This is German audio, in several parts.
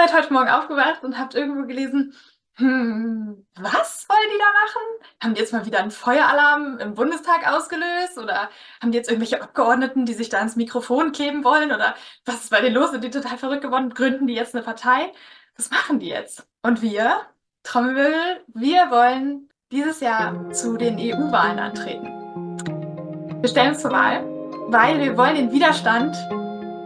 seid heute Morgen aufgewacht und habt irgendwo gelesen, hm, was wollen die da machen? Haben die jetzt mal wieder einen Feueralarm im Bundestag ausgelöst? Oder haben die jetzt irgendwelche Abgeordneten, die sich da ans Mikrofon kleben wollen? Oder was ist bei denen los? Sind die total verrückt geworden? Gründen die jetzt eine Partei? Was machen die jetzt? Und wir, Trommelwirbel, wir wollen dieses Jahr zu den EU-Wahlen antreten. Wir stellen uns zur Wahl, weil wir wollen den Widerstand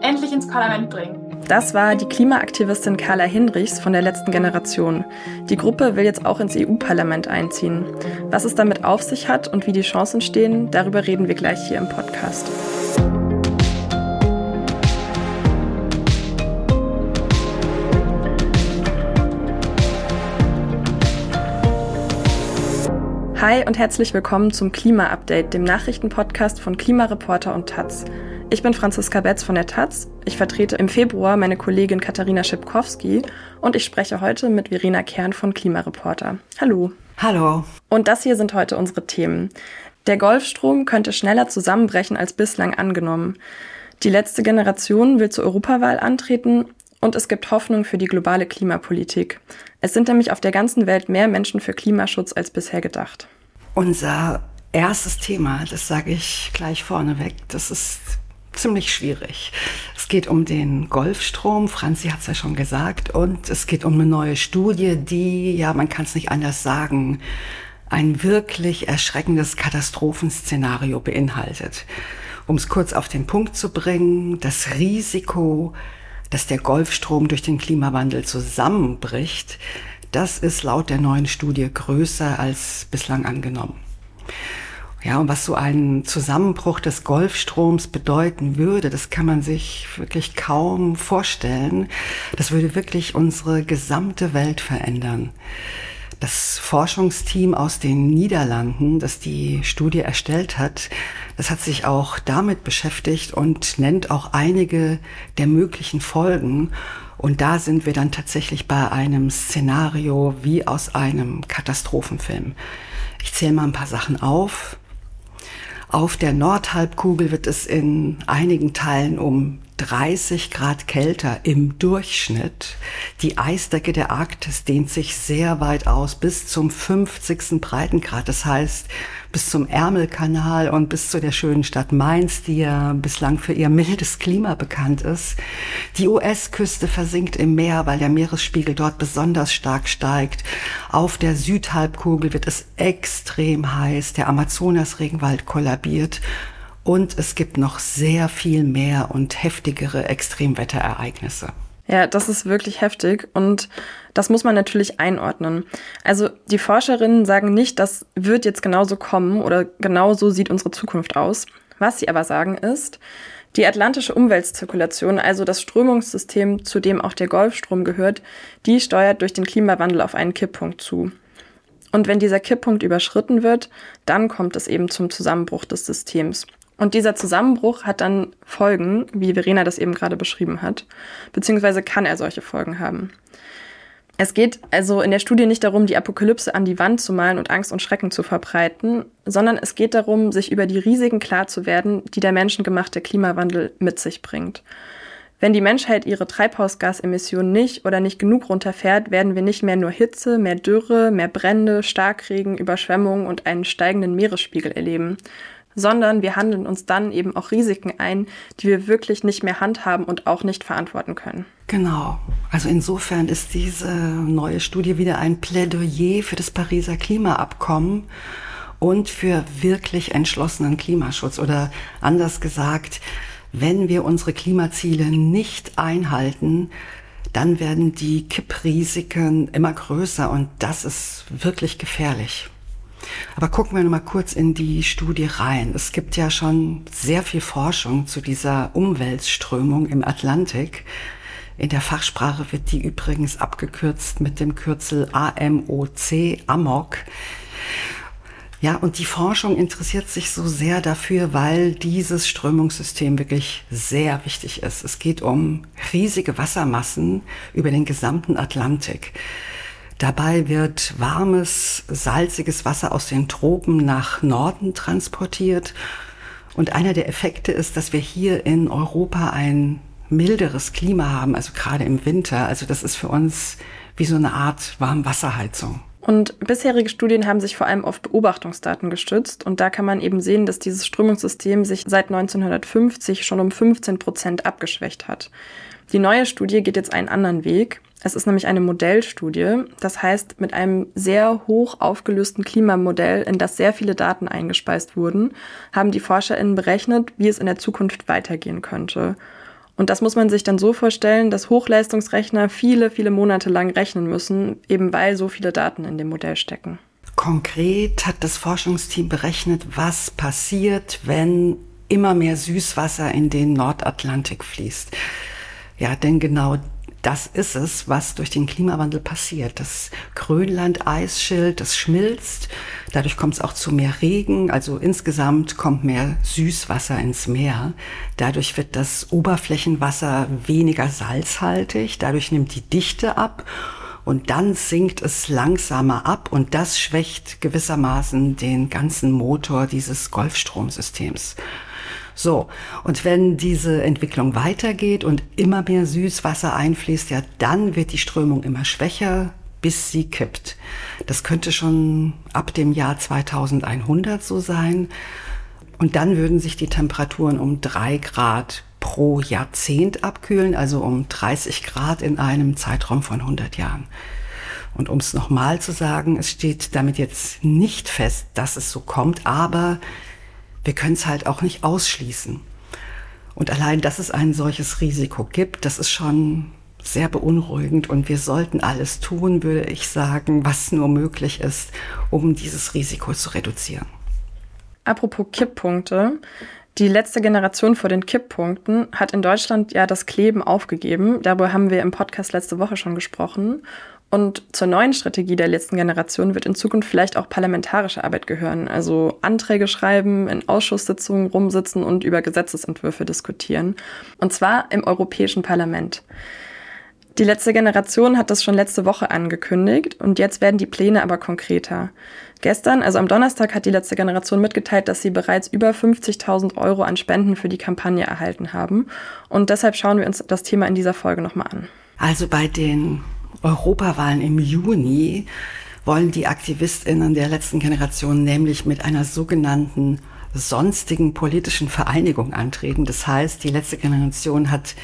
endlich ins Parlament bringen. Das war die Klimaaktivistin Carla Hinrichs von der letzten Generation. Die Gruppe will jetzt auch ins EU-Parlament einziehen. Was es damit auf sich hat und wie die Chancen stehen, darüber reden wir gleich hier im Podcast. Hi und herzlich willkommen zum Klima-Update, dem Nachrichtenpodcast von Klimareporter und Taz. Ich bin Franziska Betz von der Taz. Ich vertrete im Februar meine Kollegin Katharina Schipkowski und ich spreche heute mit Verena Kern von Klimareporter. Hallo. Hallo. Und das hier sind heute unsere Themen. Der Golfstrom könnte schneller zusammenbrechen als bislang angenommen. Die letzte Generation will zur Europawahl antreten und es gibt Hoffnung für die globale Klimapolitik. Es sind nämlich auf der ganzen Welt mehr Menschen für Klimaschutz als bisher gedacht. Unser erstes Thema, das sage ich gleich vorneweg, das ist ziemlich schwierig. Es geht um den Golfstrom, Franzi hat es ja schon gesagt, und es geht um eine neue Studie, die, ja, man kann es nicht anders sagen, ein wirklich erschreckendes Katastrophenszenario beinhaltet. Um es kurz auf den Punkt zu bringen, das Risiko, dass der Golfstrom durch den Klimawandel zusammenbricht, das ist laut der neuen Studie größer als bislang angenommen. Ja, und was so ein Zusammenbruch des Golfstroms bedeuten würde, das kann man sich wirklich kaum vorstellen. Das würde wirklich unsere gesamte Welt verändern. Das Forschungsteam aus den Niederlanden, das die Studie erstellt hat, das hat sich auch damit beschäftigt und nennt auch einige der möglichen Folgen. Und da sind wir dann tatsächlich bei einem Szenario wie aus einem Katastrophenfilm. Ich zähle mal ein paar Sachen auf. Auf der Nordhalbkugel wird es in einigen Teilen um 30 Grad kälter im Durchschnitt. Die Eisdecke der Arktis dehnt sich sehr weit aus, bis zum 50. Breitengrad. Das heißt, bis zum Ärmelkanal und bis zu der schönen Stadt Mainz, die ja bislang für ihr mildes Klima bekannt ist. Die US-Küste versinkt im Meer, weil der Meeresspiegel dort besonders stark steigt. Auf der Südhalbkugel wird es extrem heiß. Der Amazonas-Regenwald kollabiert. Und es gibt noch sehr viel mehr und heftigere Extremwetterereignisse. Ja, das ist wirklich heftig und das muss man natürlich einordnen. Also die Forscherinnen sagen nicht, das wird jetzt genauso kommen oder genau so sieht unsere Zukunft aus. Was sie aber sagen ist, die atlantische Umweltzirkulation, also das Strömungssystem, zu dem auch der Golfstrom gehört, die steuert durch den Klimawandel auf einen Kipppunkt zu. Und wenn dieser Kipppunkt überschritten wird, dann kommt es eben zum Zusammenbruch des Systems. Und dieser Zusammenbruch hat dann Folgen, wie Verena das eben gerade beschrieben hat, beziehungsweise kann er solche Folgen haben. Es geht also in der Studie nicht darum, die Apokalypse an die Wand zu malen und Angst und Schrecken zu verbreiten, sondern es geht darum, sich über die Risiken klar zu werden, die der menschengemachte Klimawandel mit sich bringt. Wenn die Menschheit ihre Treibhausgasemissionen nicht oder nicht genug runterfährt, werden wir nicht mehr nur Hitze, mehr Dürre, mehr Brände, Starkregen, Überschwemmungen und einen steigenden Meeresspiegel erleben, sondern wir handeln uns dann eben auch Risiken ein, die wir wirklich nicht mehr handhaben und auch nicht verantworten können. Genau. Also insofern ist diese neue Studie wieder ein Plädoyer für das Pariser Klimaabkommen und für wirklich entschlossenen Klimaschutz oder anders gesagt, wenn wir unsere Klimaziele nicht einhalten, dann werden die Kipprisiken immer größer und das ist wirklich gefährlich. Aber gucken wir noch mal kurz in die Studie rein. Es gibt ja schon sehr viel Forschung zu dieser Umweltströmung im Atlantik. In der Fachsprache wird die übrigens abgekürzt mit dem Kürzel AMOC, AMOC. Ja, und die Forschung interessiert sich so sehr dafür, weil dieses Strömungssystem wirklich sehr wichtig ist. Es geht um riesige Wassermassen über den gesamten Atlantik. Dabei wird warmes, salziges Wasser aus den Tropen nach Norden transportiert. Und einer der Effekte ist, dass wir hier in Europa ein milderes Klima haben, also gerade im Winter. Also das ist für uns wie so eine Art Warmwasserheizung. Und bisherige Studien haben sich vor allem auf Beobachtungsdaten gestützt. Und da kann man eben sehen, dass dieses Strömungssystem sich seit 1950 schon um 15 Prozent abgeschwächt hat. Die neue Studie geht jetzt einen anderen Weg. Es ist nämlich eine Modellstudie. Das heißt, mit einem sehr hoch aufgelösten Klimamodell, in das sehr viele Daten eingespeist wurden, haben die ForscherInnen berechnet, wie es in der Zukunft weitergehen könnte. Und das muss man sich dann so vorstellen, dass Hochleistungsrechner viele, viele Monate lang rechnen müssen, eben weil so viele Daten in dem Modell stecken. Konkret hat das Forschungsteam berechnet, was passiert, wenn immer mehr Süßwasser in den Nordatlantik fließt. Ja, denn genau das ist es, was durch den Klimawandel passiert. Das Grönland-Eisschild, das schmilzt. Dadurch kommt es auch zu mehr Regen. Also insgesamt kommt mehr Süßwasser ins Meer. Dadurch wird das Oberflächenwasser weniger salzhaltig. Dadurch nimmt die Dichte ab. Und dann sinkt es langsamer ab und das schwächt gewissermaßen den ganzen Motor dieses Golfstromsystems. So, und wenn diese Entwicklung weitergeht und immer mehr Süßwasser einfließt, ja, dann wird die Strömung immer schwächer, bis sie kippt. Das könnte schon ab dem Jahr 2100 so sein. Und dann würden sich die Temperaturen um drei Grad pro Jahrzehnt abkühlen, also um 30 Grad in einem Zeitraum von 100 Jahren. Und um es nochmal zu sagen, es steht damit jetzt nicht fest, dass es so kommt, aber wir können es halt auch nicht ausschließen. Und allein, dass es ein solches Risiko gibt, das ist schon sehr beunruhigend und wir sollten alles tun, würde ich sagen, was nur möglich ist, um dieses Risiko zu reduzieren. Apropos Kipppunkte. Die letzte Generation vor den Kipppunkten hat in Deutschland ja das Kleben aufgegeben. Darüber haben wir im Podcast letzte Woche schon gesprochen. Und zur neuen Strategie der letzten Generation wird in Zukunft vielleicht auch parlamentarische Arbeit gehören, also Anträge schreiben, in Ausschusssitzungen rumsitzen und über Gesetzesentwürfe diskutieren. Und zwar im Europäischen Parlament. Die letzte Generation hat das schon letzte Woche angekündigt und jetzt werden die Pläne aber konkreter. Gestern, also am Donnerstag, hat die letzte Generation mitgeteilt, dass sie bereits über 50.000 Euro an Spenden für die Kampagne erhalten haben. Und deshalb schauen wir uns das Thema in dieser Folge nochmal an. Also bei den Europawahlen im Juni wollen die Aktivistinnen der letzten Generation nämlich mit einer sogenannten sonstigen politischen Vereinigung antreten. Das heißt, die letzte Generation hat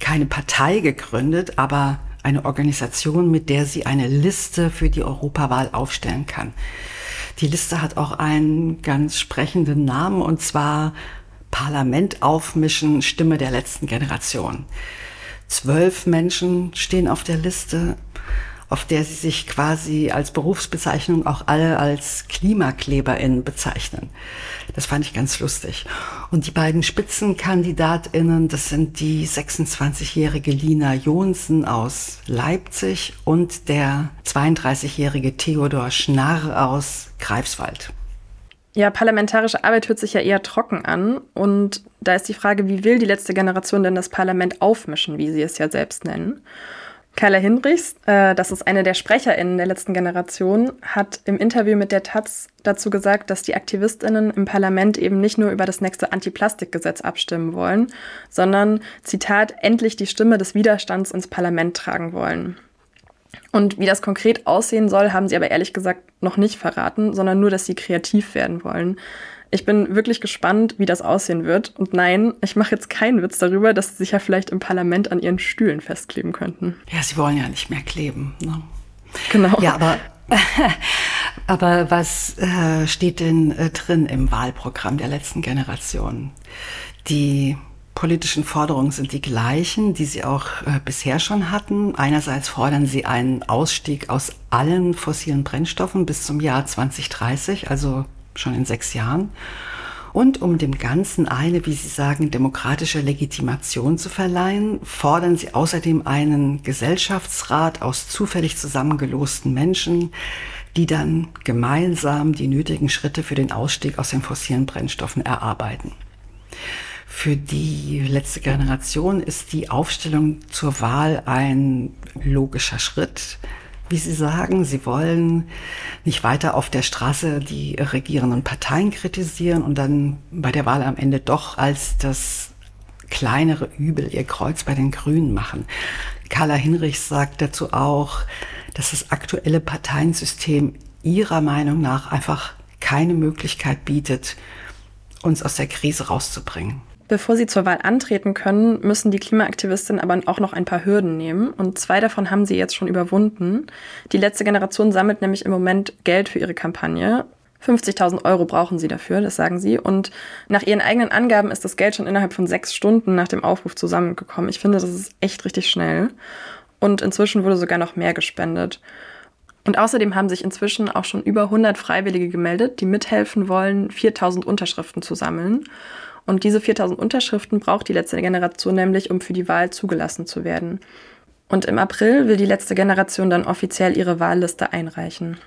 keine Partei gegründet, aber eine Organisation, mit der sie eine Liste für die Europawahl aufstellen kann. Die Liste hat auch einen ganz sprechenden Namen und zwar Parlament aufmischen, Stimme der letzten Generation. Zwölf Menschen stehen auf der Liste, auf der sie sich quasi als Berufsbezeichnung auch alle als KlimakleberInnen bezeichnen. Das fand ich ganz lustig. Und die beiden SpitzenkandidatInnen, das sind die 26-jährige Lina Jonsen aus Leipzig und der 32-jährige Theodor Schnarr aus Greifswald. Ja, parlamentarische Arbeit hört sich ja eher trocken an. Und da ist die Frage, wie will die letzte Generation denn das Parlament aufmischen, wie sie es ja selbst nennen? Carla Hinrichs, äh, das ist eine der SprecherInnen der letzten Generation, hat im Interview mit der Taz dazu gesagt, dass die AktivistInnen im Parlament eben nicht nur über das nächste Anti-Plastik-Gesetz abstimmen wollen, sondern, Zitat, endlich die Stimme des Widerstands ins Parlament tragen wollen. Und wie das konkret aussehen soll, haben sie aber ehrlich gesagt noch nicht verraten, sondern nur, dass sie kreativ werden wollen. Ich bin wirklich gespannt, wie das aussehen wird. Und nein, ich mache jetzt keinen Witz darüber, dass sie sich ja vielleicht im Parlament an ihren Stühlen festkleben könnten. Ja, sie wollen ja nicht mehr kleben. Ne? Genau. Ja, aber, aber was äh, steht denn äh, drin im Wahlprogramm der letzten Generation? Die politischen Forderungen sind die gleichen, die sie auch äh, bisher schon hatten. Einerseits fordern sie einen Ausstieg aus allen fossilen Brennstoffen bis zum Jahr 2030, also schon in sechs Jahren. Und um dem Ganzen eine, wie Sie sagen, demokratische Legitimation zu verleihen, fordern sie außerdem einen Gesellschaftsrat aus zufällig zusammengelosten Menschen, die dann gemeinsam die nötigen Schritte für den Ausstieg aus den fossilen Brennstoffen erarbeiten. Für die letzte Generation ist die Aufstellung zur Wahl ein logischer Schritt. Wie Sie sagen, Sie wollen nicht weiter auf der Straße die regierenden Parteien kritisieren und dann bei der Wahl am Ende doch als das kleinere Übel ihr Kreuz bei den Grünen machen. Carla Hinrichs sagt dazu auch, dass das aktuelle Parteiensystem ihrer Meinung nach einfach keine Möglichkeit bietet, uns aus der Krise rauszubringen. Bevor sie zur Wahl antreten können, müssen die Klimaaktivistinnen aber auch noch ein paar Hürden nehmen. Und zwei davon haben sie jetzt schon überwunden. Die letzte Generation sammelt nämlich im Moment Geld für ihre Kampagne. 50.000 Euro brauchen sie dafür, das sagen sie. Und nach ihren eigenen Angaben ist das Geld schon innerhalb von sechs Stunden nach dem Aufruf zusammengekommen. Ich finde, das ist echt richtig schnell. Und inzwischen wurde sogar noch mehr gespendet. Und außerdem haben sich inzwischen auch schon über 100 Freiwillige gemeldet, die mithelfen wollen, 4000 Unterschriften zu sammeln. Und diese 4000 Unterschriften braucht die letzte Generation nämlich, um für die Wahl zugelassen zu werden. Und im April will die letzte Generation dann offiziell ihre Wahlliste einreichen.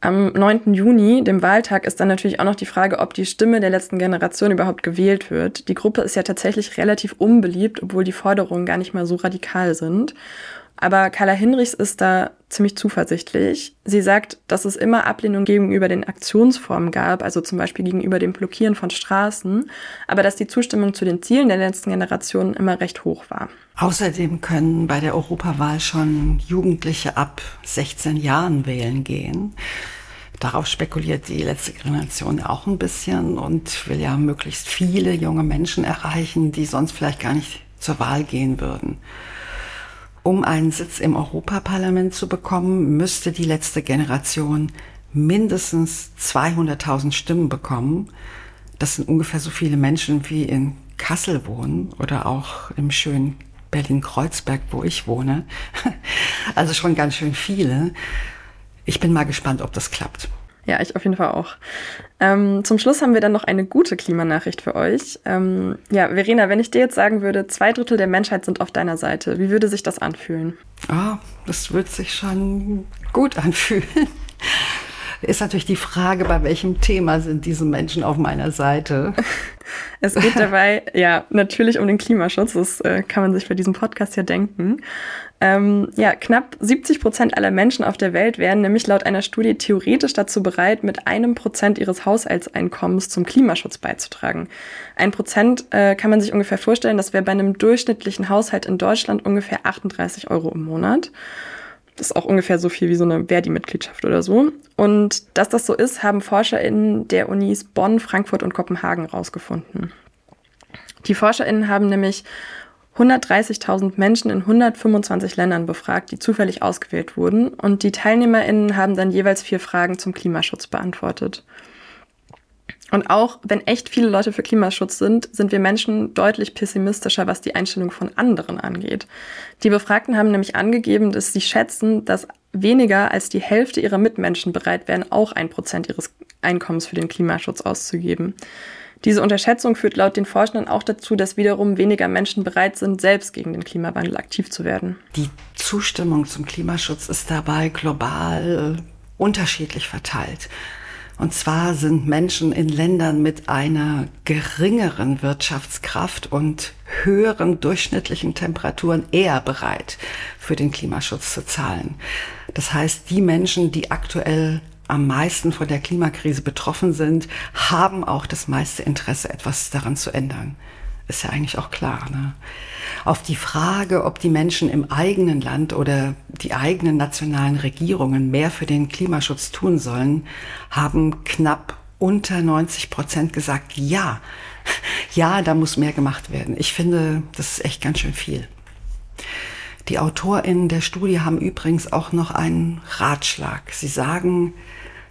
Am 9. Juni, dem Wahltag, ist dann natürlich auch noch die Frage, ob die Stimme der letzten Generation überhaupt gewählt wird. Die Gruppe ist ja tatsächlich relativ unbeliebt, obwohl die Forderungen gar nicht mal so radikal sind. Aber Carla Hinrichs ist da ziemlich zuversichtlich. Sie sagt, dass es immer Ablehnung gegenüber den Aktionsformen gab, also zum Beispiel gegenüber dem Blockieren von Straßen, aber dass die Zustimmung zu den Zielen der letzten Generation immer recht hoch war. Außerdem können bei der Europawahl schon Jugendliche ab 16 Jahren wählen gehen. Darauf spekuliert die letzte Generation auch ein bisschen und will ja möglichst viele junge Menschen erreichen, die sonst vielleicht gar nicht zur Wahl gehen würden. Um einen Sitz im Europaparlament zu bekommen, müsste die letzte Generation mindestens 200.000 Stimmen bekommen. Das sind ungefähr so viele Menschen wie in Kassel wohnen oder auch im schönen Berlin-Kreuzberg, wo ich wohne. Also schon ganz schön viele. Ich bin mal gespannt, ob das klappt. Ja, ich auf jeden Fall auch. Ähm, zum Schluss haben wir dann noch eine gute Klimanachricht für euch. Ähm, ja, Verena, wenn ich dir jetzt sagen würde, zwei Drittel der Menschheit sind auf deiner Seite, wie würde sich das anfühlen? Ah, oh, das würde sich schon gut anfühlen. Ist natürlich die Frage, bei welchem Thema sind diese Menschen auf meiner Seite? Es geht dabei ja natürlich um den Klimaschutz, das äh, kann man sich für diesen Podcast ja denken. Ähm, ja, knapp 70 Prozent aller Menschen auf der Welt wären nämlich laut einer Studie theoretisch dazu bereit, mit einem Prozent ihres Haushaltseinkommens zum Klimaschutz beizutragen. Ein Prozent äh, kann man sich ungefähr vorstellen, das wäre bei einem durchschnittlichen Haushalt in Deutschland ungefähr 38 Euro im Monat. Das ist auch ungefähr so viel wie so eine Verdi-Mitgliedschaft oder so. Und dass das so ist, haben ForscherInnen der Unis Bonn, Frankfurt und Kopenhagen rausgefunden. Die ForscherInnen haben nämlich 130.000 Menschen in 125 Ländern befragt, die zufällig ausgewählt wurden. Und die TeilnehmerInnen haben dann jeweils vier Fragen zum Klimaschutz beantwortet. Und auch wenn echt viele Leute für Klimaschutz sind, sind wir Menschen deutlich pessimistischer, was die Einstellung von anderen angeht. Die Befragten haben nämlich angegeben, dass sie schätzen, dass weniger als die Hälfte ihrer Mitmenschen bereit wären, auch ein Prozent ihres Einkommens für den Klimaschutz auszugeben. Diese Unterschätzung führt laut den Forschern auch dazu, dass wiederum weniger Menschen bereit sind, selbst gegen den Klimawandel aktiv zu werden. Die Zustimmung zum Klimaschutz ist dabei global unterschiedlich verteilt. Und zwar sind Menschen in Ländern mit einer geringeren Wirtschaftskraft und höheren durchschnittlichen Temperaturen eher bereit, für den Klimaschutz zu zahlen. Das heißt, die Menschen, die aktuell am meisten von der Klimakrise betroffen sind, haben auch das meiste Interesse, etwas daran zu ändern. Ist ja eigentlich auch klar. Ne? Auf die Frage, ob die Menschen im eigenen Land oder die eigenen nationalen Regierungen mehr für den Klimaschutz tun sollen, haben knapp unter 90 Prozent gesagt, ja, ja, da muss mehr gemacht werden. Ich finde, das ist echt ganz schön viel. Die AutorInnen der Studie haben übrigens auch noch einen Ratschlag. Sie sagen,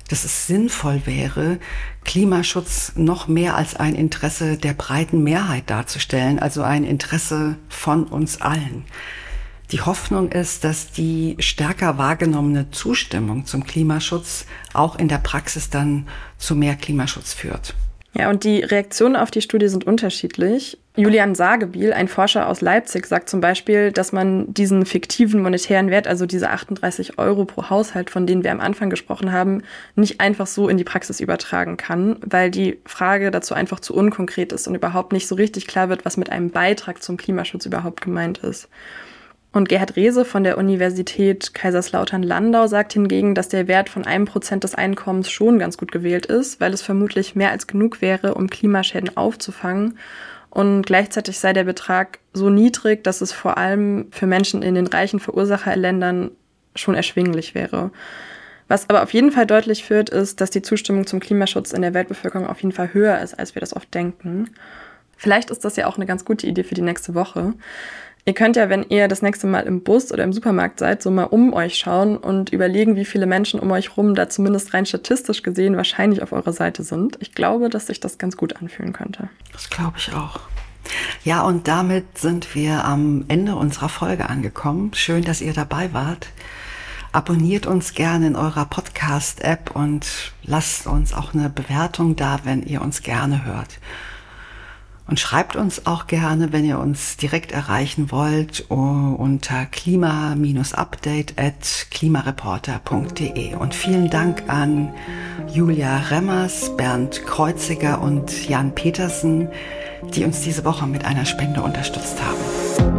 dass es sinnvoll wäre, Klimaschutz noch mehr als ein Interesse der breiten Mehrheit darzustellen, also ein Interesse von uns allen. Die Hoffnung ist, dass die stärker wahrgenommene Zustimmung zum Klimaschutz auch in der Praxis dann zu mehr Klimaschutz führt. Ja, und die Reaktionen auf die Studie sind unterschiedlich. Julian Sagebiel, ein Forscher aus Leipzig, sagt zum Beispiel, dass man diesen fiktiven monetären Wert, also diese 38 Euro pro Haushalt, von denen wir am Anfang gesprochen haben, nicht einfach so in die Praxis übertragen kann, weil die Frage dazu einfach zu unkonkret ist und überhaupt nicht so richtig klar wird, was mit einem Beitrag zum Klimaschutz überhaupt gemeint ist. Und Gerhard Rehse von der Universität Kaiserslautern-Landau sagt hingegen, dass der Wert von einem Prozent des Einkommens schon ganz gut gewählt ist, weil es vermutlich mehr als genug wäre, um Klimaschäden aufzufangen Und gleichzeitig sei der Betrag so niedrig, dass es vor allem für Menschen in den reichen Verursacherländern schon erschwinglich wäre. Was aber auf jeden Fall deutlich wird, ist, dass die Zustimmung zum Klimaschutz in der Weltbevölkerung auf jeden Fall höher ist, als wir das oft denken. Vielleicht ist das ja auch eine ganz gute Idee für die nächste Woche. Ihr könnt ja, wenn ihr das nächste Mal im Bus oder im Supermarkt seid, so mal um euch schauen und überlegen, wie viele Menschen um euch rum da zumindest rein statistisch gesehen wahrscheinlich auf eurer Seite sind. Ich glaube, dass sich das ganz gut anfühlen könnte. Das glaube ich auch. Ja, und damit sind wir am Ende unserer Folge angekommen. Schön, dass ihr dabei wart. Abonniert uns gerne in eurer Podcast-App und lasst uns auch eine Bewertung da, wenn ihr uns gerne hört. Und schreibt uns auch gerne, wenn ihr uns direkt erreichen wollt, unter klima-update at klimareporter.de. Und vielen Dank an Julia Remmers, Bernd Kreuziger und Jan Petersen, die uns diese Woche mit einer Spende unterstützt haben.